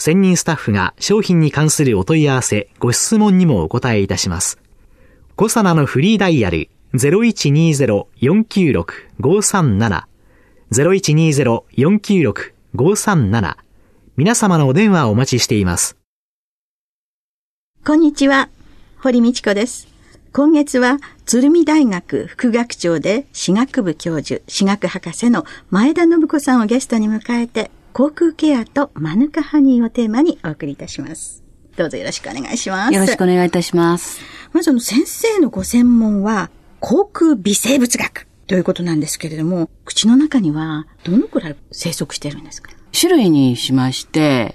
専任スタッフが商品に関するお問い合わせ、ご質問にもお答えいたします。コサナのフリーダイヤル0120-496-537 0120-496-537皆様のお電話をお待ちしています。こんにちは、堀道子です。今月は、鶴見大学副学長で歯学部教授、歯学博士の前田信子さんをゲストに迎えて、航空ケアとマヌカハニーをテーマにお送りいたします。どうぞよろしくお願いします。よろしくお願いいたします。まずあの先生のご専門は、航空微生物学ということなんですけれども、口の中にはどのくらい生息してるんですか？種類にしまして、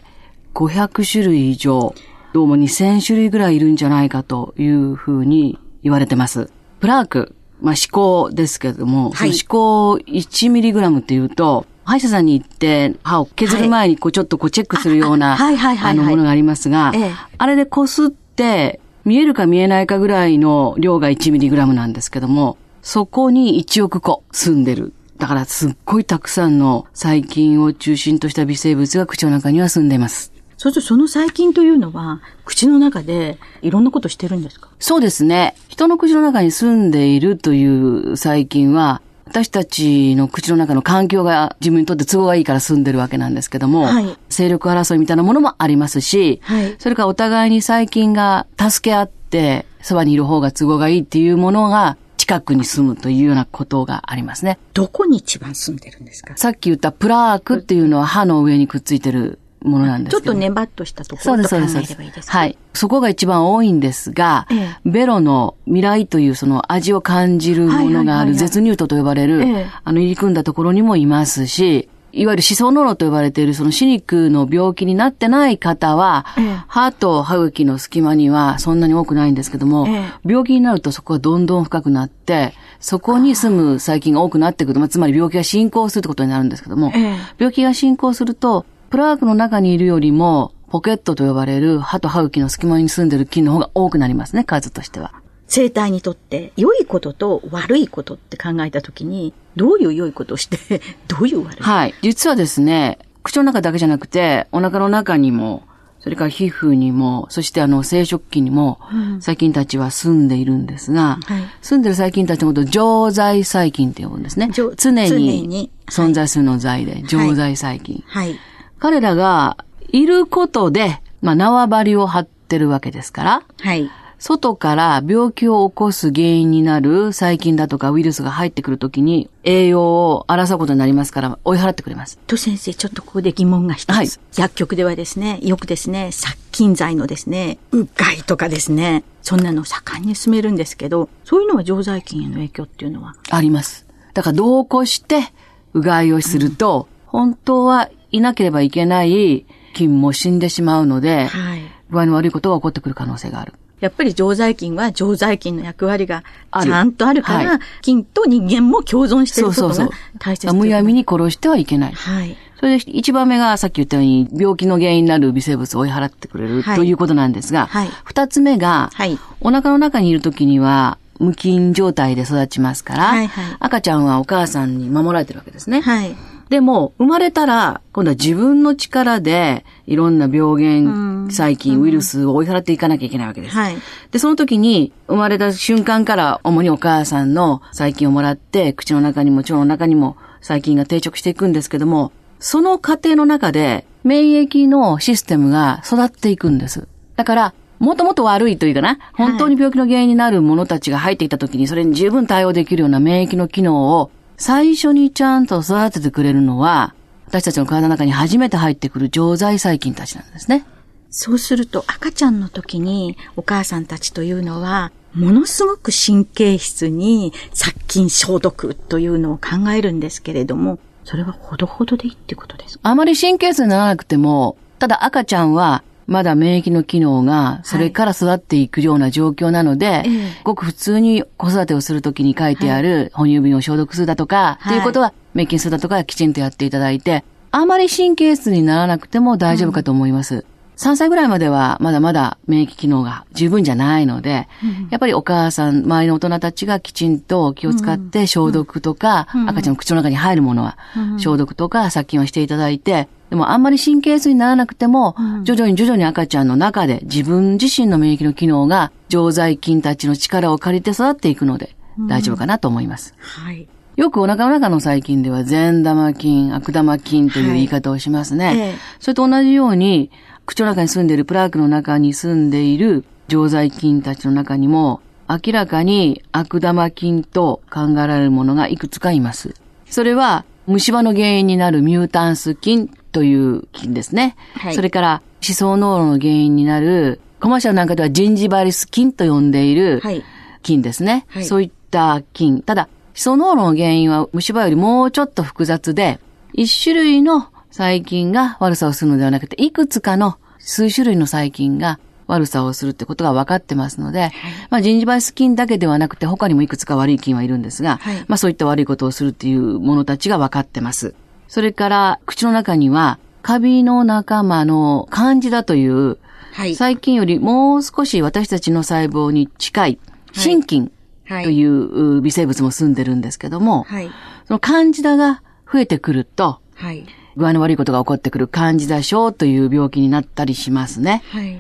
500種類以上、どうも2000種類ぐらいいるんじゃないかというふうに言われてます。プラーク、まあ、歯垢ですけれども、はいその歯垢 1mg っていうと、歯医者さんに行って歯を削る前にこうちょっとこうチェックするような、あのものがありますが、ええあれでこすって見えるか見えないかぐらいの量が 1mg なんですけども、そこに1億個住んでる。だからすっごいたくさんの細菌を中心とした微生物が口の中には住んでいます。そうするとその細菌というのは、口の中でいろんなことしてるんですか？そうですね。人の口の中に住んでいるという細菌は、私たちの口の中の環境が自分にとって都合がいいから住んでるわけなんですけども、はい。勢力争いみたいなものもありますし、はい。それからお互いに細菌が助け合って、そばにいる方が都合がいいっていうものが近くに住むというようなことがありますね。どこに一番住んでるんですか？さっき言ったプラークっていうのは歯の上にくっついてるものなんです。ちょっとネバッとしたところと考。えればいいですかはい。そこが一番多いんですが、ええ。ベロの未来というその味を感じるものがある絶乳頭と呼ばれる、ええ。あの入り組んだところにもいますし、いわゆる歯槽膿漏と呼ばれているその歯肉の病気になってない方は、ええ。歯と歯茎の隙間にはそんなに多くないんですけども、ええ。病気になるとそこがどんどん深くなって、そこに住む細菌が多くなってくると、まあつまり病気が進行するってことになるんですけども、ええ。病気が進行すると、プラークの中にいるよりも、ポケットと呼ばれる歯と歯茎の隙間に住んでる菌の方が多くなりますね、数としては。生体にとって良いことと悪いことって考えたときに、どういう良いことをして、どういう悪いはい。実はですね、口の中だけじゃなくて、お腹の中にも、それから皮膚にも、そしてあの生殖器にも、細菌たちは住んでいるんですが、はい住んでる細菌たちのことを常在細菌って呼ぶんですね。常常に常に存在するの在で、常在細菌。はい。彼らがいることで、まあ縄張りを張ってるわけですから、はい。外から病気を起こす原因になる細菌だとかウイルスが入ってくるときに栄養を争うことになりますから追い払ってくれます。と先生、ちょっとここで疑問が一つ。はい薬局ではですね、よくですね、殺菌剤のですね、うがいとかですね、そんなのを盛んに進めるんですけど、そういうのは常在菌への影響っていうのは、あります。だから同行してうがいをすると、本当はいなければいけない菌も死んでしまうので、はい。具合の悪いことが起こってくる可能性がある。やっぱり常在菌は常在菌の役割があるちゃんとあるから、はい菌と人間も共存していることが大切むやみに。に殺してはいけない。はい。それで一番目がさっき言ったように病気の原因になる微生物を追い払ってくれるはいということなんですが、はい二つ目が、はいお腹の中にいる時には無菌状態で育ちますから、はいはい赤ちゃんはお母さんに守られてるわけですね。はい。でも、生まれたら、今度は自分の力で、いろんな病原、細菌、ウイルスを追い払っていかなきゃいけないわけです。はい。で、その時に、生まれた瞬間から、主にお母さんの細菌をもらって、口の中にも腸の中にも細菌が定着していくんですけども、その過程の中で、免疫のシステムが育っていくんです。だから、もともと悪いというかな、本当に病気の原因になるものたちが入ってきた時に、それに十分対応できるような免疫の機能を最初にちゃんと育ててくれるのは、私たちの体の中に初めて入ってくる常在細菌たちなんですね。そうすると赤ちゃんの時にお母さんたちというのは、ものすごく神経質に殺菌消毒というのを考えるんですけれども、それはほどほどでいいってことですか？あまり神経質にならなくても、ただ赤ちゃんはまだ免疫の機能がそれから育っていくような状況なので、ええ。ごく普通に子育てをするときに書いてある哺乳瓶を消毒するだとか、はい。ということは滅菌するだとかきちんとやっていただいて、あまり神経質にならなくても大丈夫かと思います。3歳ぐらいまではまだまだ免疫機能が十分じゃないので、やっぱりお母さん、周りの大人たちがきちんと気を使って消毒とか、赤ちゃんの口の中に入るものは消毒とか殺菌をしていただいて、でもあんまり神経質にならなくても、徐々に徐々に赤ちゃんの中で自分自身の免疫の機能が常在菌たちの力を借りて育っていくので大丈夫かなと思います。はい。よくお腹の中の細菌では善玉菌、悪玉菌という言い方をしますね。はいええ。それと同じように、口の中に住んでいるプラークの中に住んでいる常在菌たちの中にも、明らかに悪玉菌と考えられるものがいくつかいます。それは、虫歯の原因になるミュータンス菌という菌ですね。はいそれから、思想脳の原因になる、コマーシャルなんかではジンジバリス菌と呼んでいる、はい。菌ですね。はいそういった菌。ただ、ヒ素濃度の原因は虫歯よりもうちょっと複雑で、一種類の細菌が悪さをするのではなくて、いくつかの数種類の細菌が悪さをするってことが分かってますので、まあ、ジンジバイス菌だけではなくて、他にもいくつか悪い菌はいるんですが、はいまあ、そういった悪いことをするっていうものたちが分かってます。それから、口の中には、カビの仲間のカンジダという、はい。細菌よりもう少し私たちの細胞に近い、真菌はいというう微生物も住んでるんですけども、はい。そのカンジダが増えてくると、はい。具合の悪いことが起こってくるカンジダ症という病気になったりしますね。はい。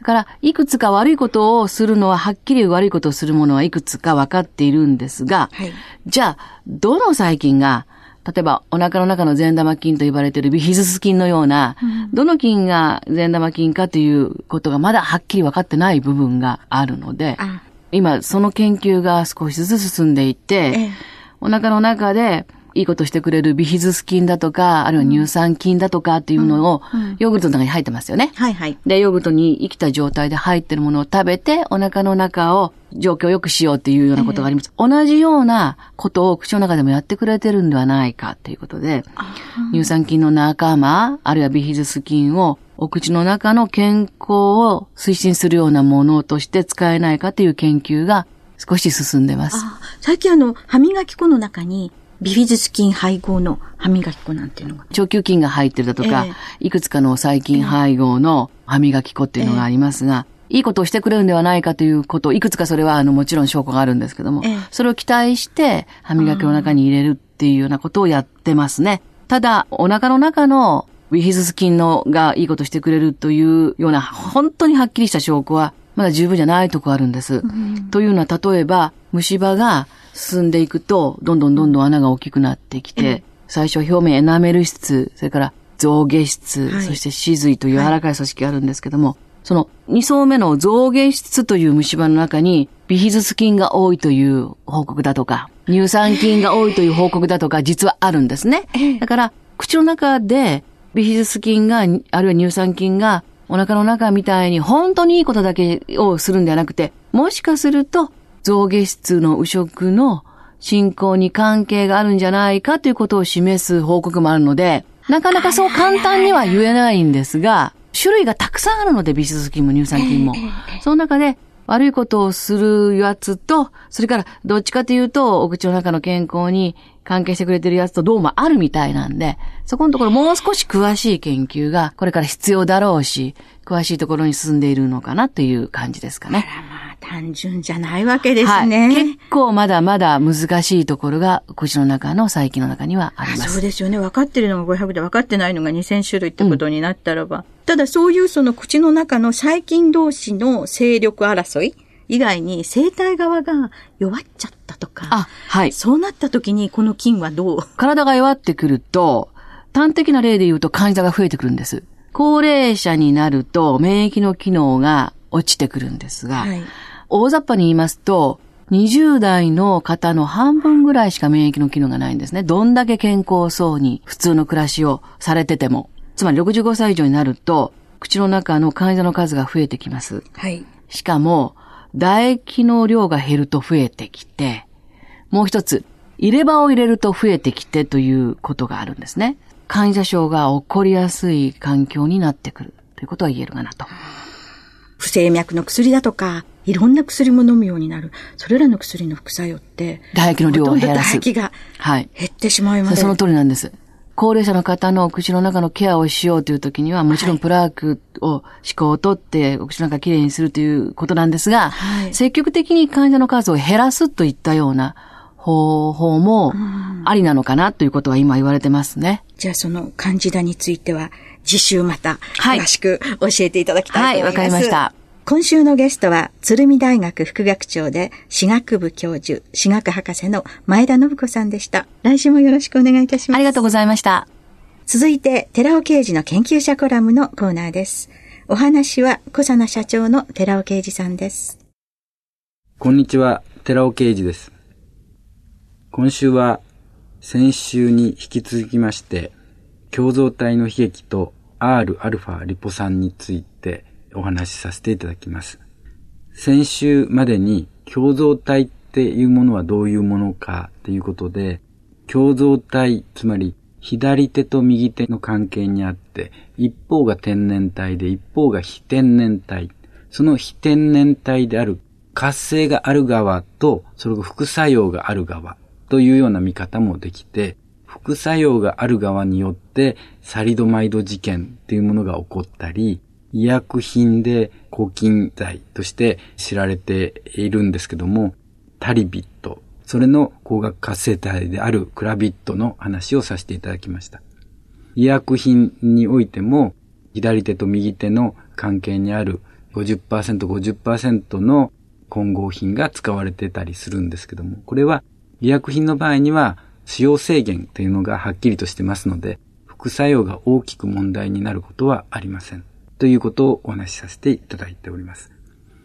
だから、いくつか悪いことをするのは、はっきり悪いことをするものはいくつか分かっているんですが、はい。じゃあ、どの細菌が、例えば、お腹の中の善玉菌と呼ばれているビヒズス菌のような、どの菌が善玉菌かということがまだはっきり分かってない部分があるので、あ、今、その研究が少しずつ進んでいて、ええお腹の中でいいことしてくれるビヒズス菌だとか、あるいは乳酸菌だとかっていうのを、ヨーグルトの中に入ってますよね。はいはい。で、ヨーグルトに生きた状態で入ってるものを食べて、お腹の中を状況を良くしようっていうようなことがあります。同じようなことを口の中でもやってくれてるんではないかっていうことで、乳酸菌の仲間、あるいはビヒズス菌をお口の中の健康を推進するようなものとして使えないかという研究が少し進んでます。あ、最近あの、歯磨き粉の中に、ビフィズス菌配合の歯磨き粉なんていうのが。腸球菌が入ってるだとか、えいくつかの細菌配合の歯磨き粉っていうのがありますが、いいことをしてくれるんではないかということ、いくつかそれはあのもちろん証拠があるんですけども、ええそれを期待して歯磨きの中に入れるっていうようなことをやってますね。ただ、お腹の中のウィヒズス菌のがいいことしてくれるというような本当にはっきりした証拠はまだ十分じゃないとこあるんです。というのは例えば虫歯が進んでいくとどんどんどんどん穴が大きくなってきて、最初表面エナメル質、それから象牙質、はい。そして歯髄という柔らかい組織があるんですけども、その2層目の象牙質という虫歯の中にビヒズス菌が多いという報告だとか、乳酸菌が多いという報告だとか実はあるんですね。だから口の中でビヒズス菌が、あるいは乳酸菌がお腹の中みたいに本当にいいことだけをするんではなくて、もしかすると象牙質の右食の進行に関係があるんじゃないかということを示す報告もあるので、なかなかそう簡単には言えないんですが、種類がたくさんあるので、ビシズス菌も乳酸菌も。その中で悪いことをするやつと、それからどっちかというと、お口の中の健康に関係してくれてるやつとどうもあるみたいなんで、そこのところもう少し詳しい研究がこれから必要だろうし、詳しいところに進んでいるのかなという感じですかね。単純じゃないわけですはい。ね。結構まだまだ難しいところが口の中の細菌の中にはありまあそうす。ですよね。分かってるのが500で分かってないのが2000種類ってことになったらば。ただそういうその口の中の細菌同士の勢力争い以外に生体側が弱っちゃったとか。あ、はい。そうなった時にこの菌はどう？体が弱ってくると、端的な例で言うと患者が増えてくるんです。高齢者になると免疫の機能が落ちてくるんですが、はい。大雑把に言いますと、20代の方の半分ぐらいしか免疫の機能がないんですね。どんだけ健康そうに普通の暮らしをされてても。つまり65歳以上になると、口の中の患者の数が増えてきます。はい。しかも、唾液の量が減ると増えてきて、もう一つ、入れ歯を入れると増えてきてということがあるんですね。患者症が起こりやすい環境になってくるということは言えるかなと。不整脈の薬だとか、いろんな薬も飲むようになる。それらの薬の副作用って、唾液の量を減らす唾液がはい。減ってしまいます。その通りなんです。高齢者の方の口の中のケアをしようという時には、もちろんプラークを、歯垢を取って、お口の中きれいにするということなんですが、はい積極的に患者の数を減らすといったような方法もありなのかなということは今言われてますね。じゃあそのカンジダについては、次週またはい詳しく教えていただきたいと思います。はいわかりました。今週のゲストは、鶴見大学副学長で、歯学部教授、歯学博士の前田信子さんでした。来週もよろしくお願いいたします。ありがとうございました。続いて、寺尾刑事の研究者コラムのコーナーです。お話は、小佐奈社長の寺尾刑事さんです。こんにちは、寺尾啓二です。今週は、先週に引き続きまして、共造体の悲劇と Rα リポ酸についてお話しさせていただきます。先週までに共造体っていうものはどういうものかということで、共造体、つまり左手と右手の関係にあって、一方が天然体で一方が非天然体。その非天然体である活性がある側と、それが副作用がある側というような見方もできて、副作用がある側によってサリドマイド事件というものが起こったり、医薬品で抗菌剤として知られているんですけども、タリビット、それの光学活性体であるクラビットの話をさせていただきました。医薬品においても、左手と右手の関係にある50%、50%の混合品が使われてたりするんですけども、これは医薬品の場合には使用制限というのがはっきりとしてますので、副作用が大きく問題になることはありません。ということをお話しさせていただいております。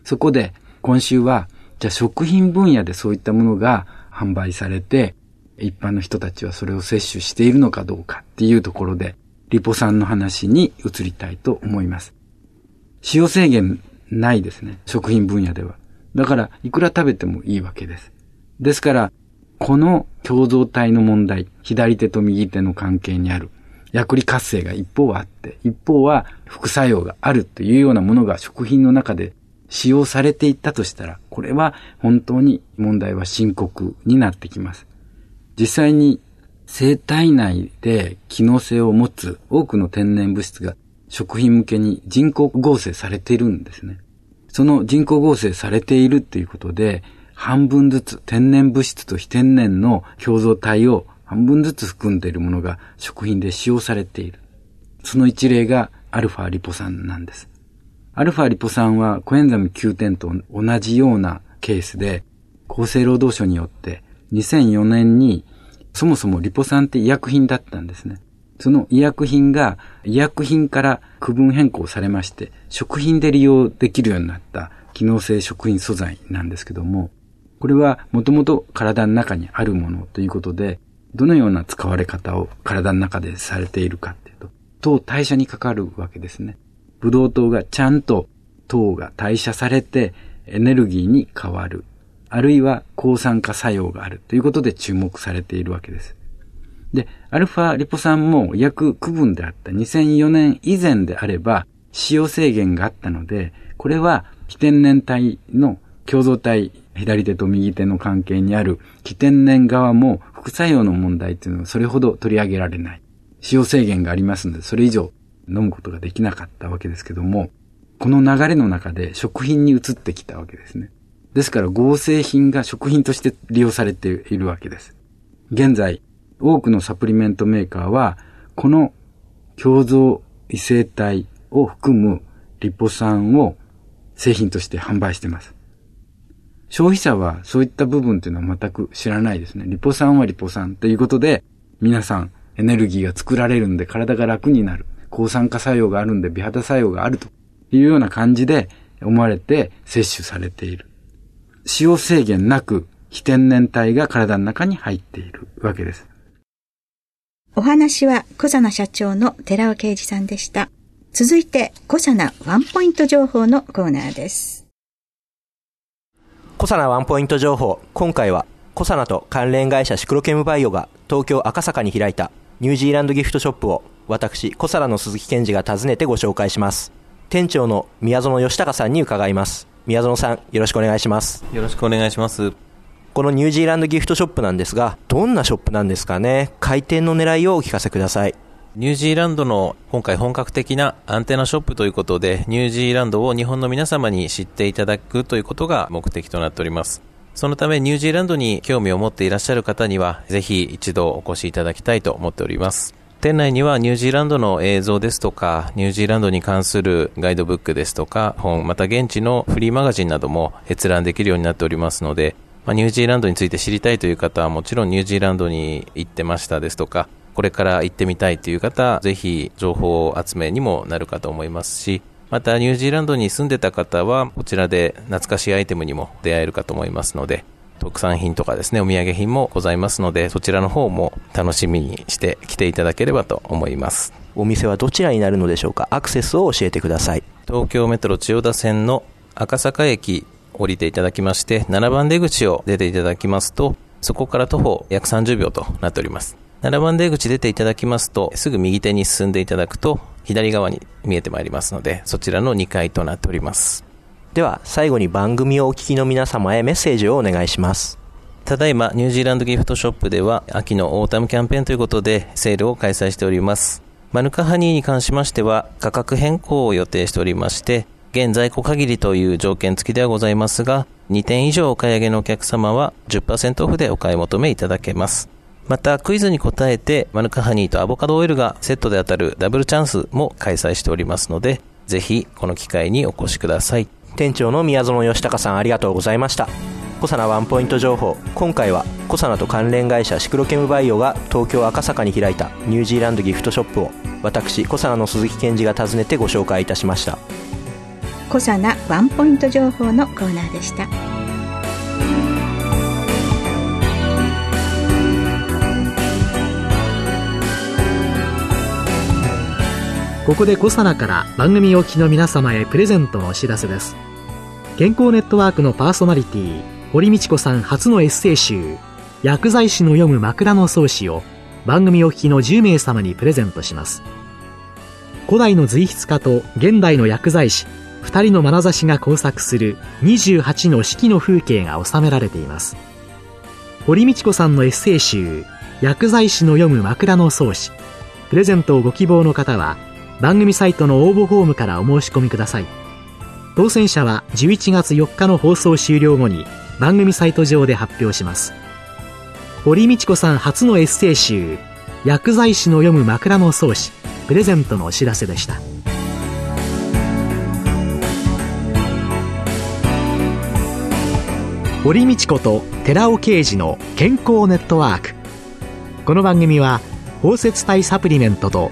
そこで今週は、じゃあ食品分野でそういったものが販売されて、一般の人たちはそれを摂取しているのかどうかっていうところで、リポ酸の話に移りたいと思います。使用制限ないですね。食品分野では。だから、いくら食べてもいいわけです。ですから、この共造体の問題、左手と右手の関係にある、薬理活性が一方はあって、一方は副作用があるというようなものが食品の中で使用されていったとしたら、これは本当に問題は深刻になってきます。実際に生体内で機能性を持つ多くの天然物質が食品向けに人工合成されているんですね。その人工合成されているっていうことで、半分ずつ天然物質と非天然の共造体を半分ずつ含んでいるものが食品で使用されている。その一例がアルファリポ酸なんです。アルファリポ酸はコエンザム Q10 と同じようなケースで、厚生労働省によって2004年にそもそもリポ酸って医薬品だったんですね。その医薬品が医薬品から区分変更されまして、食品で利用できるようになった機能性食品素材なんですけども、これはもともと体の中にあるものということで、どのような使われ方を体の中でされているかっていうと、糖代謝にかかるわけですね。ブドウ糖がちゃんと糖が代謝されてエネルギーに変わる。あるいは抗酸化作用があるということで注目されているわけです。で、アルファリポ酸も薬区分であった2004年以前であれば使用制限があったので、これは非天然体の共造体、左手と右手の関係にある非天然側も副作用の問題っていうのはそれほど取り上げられない。使用制限がありますので、それ以上飲むことができなかったわけですけども、この流れの中で食品に移ってきたわけですね。ですから合成品が食品として利用されているわけです。現在、多くのサプリメントメーカーは、この共造異性体を含むリポ酸を製品として販売しています。消費者はそういった部分というのは全く知らないですね。リポ酸はリポ酸ということで、皆さんエネルギーが作られるんで体が楽になる。抗酸化作用があるんで美肌作用があるというような感じで、思われて摂取されている。使用制限なく非天然体が体の中に入っているわけです。お話は小佐奈社長の寺尾啓二さんでした。続いて、小佐奈ワンポイント情報のコーナーです。小佐奈ワンポイント情報。今回は、小佐奈と関連会社シクロケムバイオが東京赤坂に開いたニュージーランドギフトショップを私、小佐奈の鈴木健二が訪ねてご紹介します。店長の宮園義孝さんに伺います。宮園さん、よろしくお願いします。よろしくお願いします。このニュージーランドギフトショップなんですが、どんなショップなんですかね？開店の狙いをお聞かせください。ニュージーランドの今回本格的なアンテナショップということで、ニュージーランドを日本の皆様に知っていただくということが目的となっております。そのためニュージーランドに興味を持っていらっしゃる方には、ぜひ一度お越しいただきたいと思っております。店内にはニュージーランドの映像ですとか、ニュージーランドに関するガイドブックですとか、本、また現地のフリーマガジンなども閲覧できるようになっておりますので、ま、ニュージーランドについて知りたいという方はもちろんニュージーランドに行ってましたですとか、これから行ってみたいという方、ぜひ情報集めにもなるかと思いますし、またニュージーランドに住んでた方は、こちらで懐かしいアイテムにも出会えるかと思いますので、特産品とかですね、お土産品もございますので、そちらの方も楽しみにして来ていただければと思います。お店はどちらになるのでしょうか？アクセスを教えてください。東京メトロ千代田線の赤坂駅降りていただきまして、7番出口を出ていただきますと、そこから徒歩約30秒となっております。7番出口出ていただきますと、すぐ右手に進んでいただくと、左側に見えてまいりますので、そちらの2階となっております。では、最後に番組をお聞きの皆様へメッセージをお願いします。ただいま、ニュージーランドギフトショップでは、秋のオータムキャンペーンということで、セールを開催しております。マヌカハニーに関しましては、価格変更を予定しておりまして、現在庫限りという条件付きではございますが、2点以上お買い上げのお客様は10%オフでお買い求めいただけます。また、クイズに答えて、マヌカハニーとアボカドオイルがセットで当たるダブルチャンスも開催しておりますので、ぜひこの機会にお越しください。店長の宮園義孝さんありがとうございました。コサナワンポイント情報今回はコサナと関連会社シクロケムバイオが東京赤坂に開いたニュージーランドギフトショップを私コサナの鈴木健二が訪ねてご紹介いたしました小さなワンポイント情報のコーナーでしたここでコサナから番組お聞きの皆様へプレゼントのお知らせです。健康ネットワークのパーソナリティ堀道子さん初のエッセイ集薬剤師の読む枕草子を番組お聞きの10名様にプレゼントします。古代の随筆家と現代の薬剤師二人の眼差しが交錯する28の四季の風景が収められています。堀道子さんのエッセイ集薬剤師の読む枕草子プレゼントをご希望の方は番組サイトの応募フォームからお申し込みください。当選者は11月4日の放送終了後に番組サイト上で発表します。堀道子さん初のエッセイ集薬剤師の読む枕草子プレゼントのお知らせでした。堀道子と寺尾啓二の健康ネットワーク。この番組は包摂体サプリメントと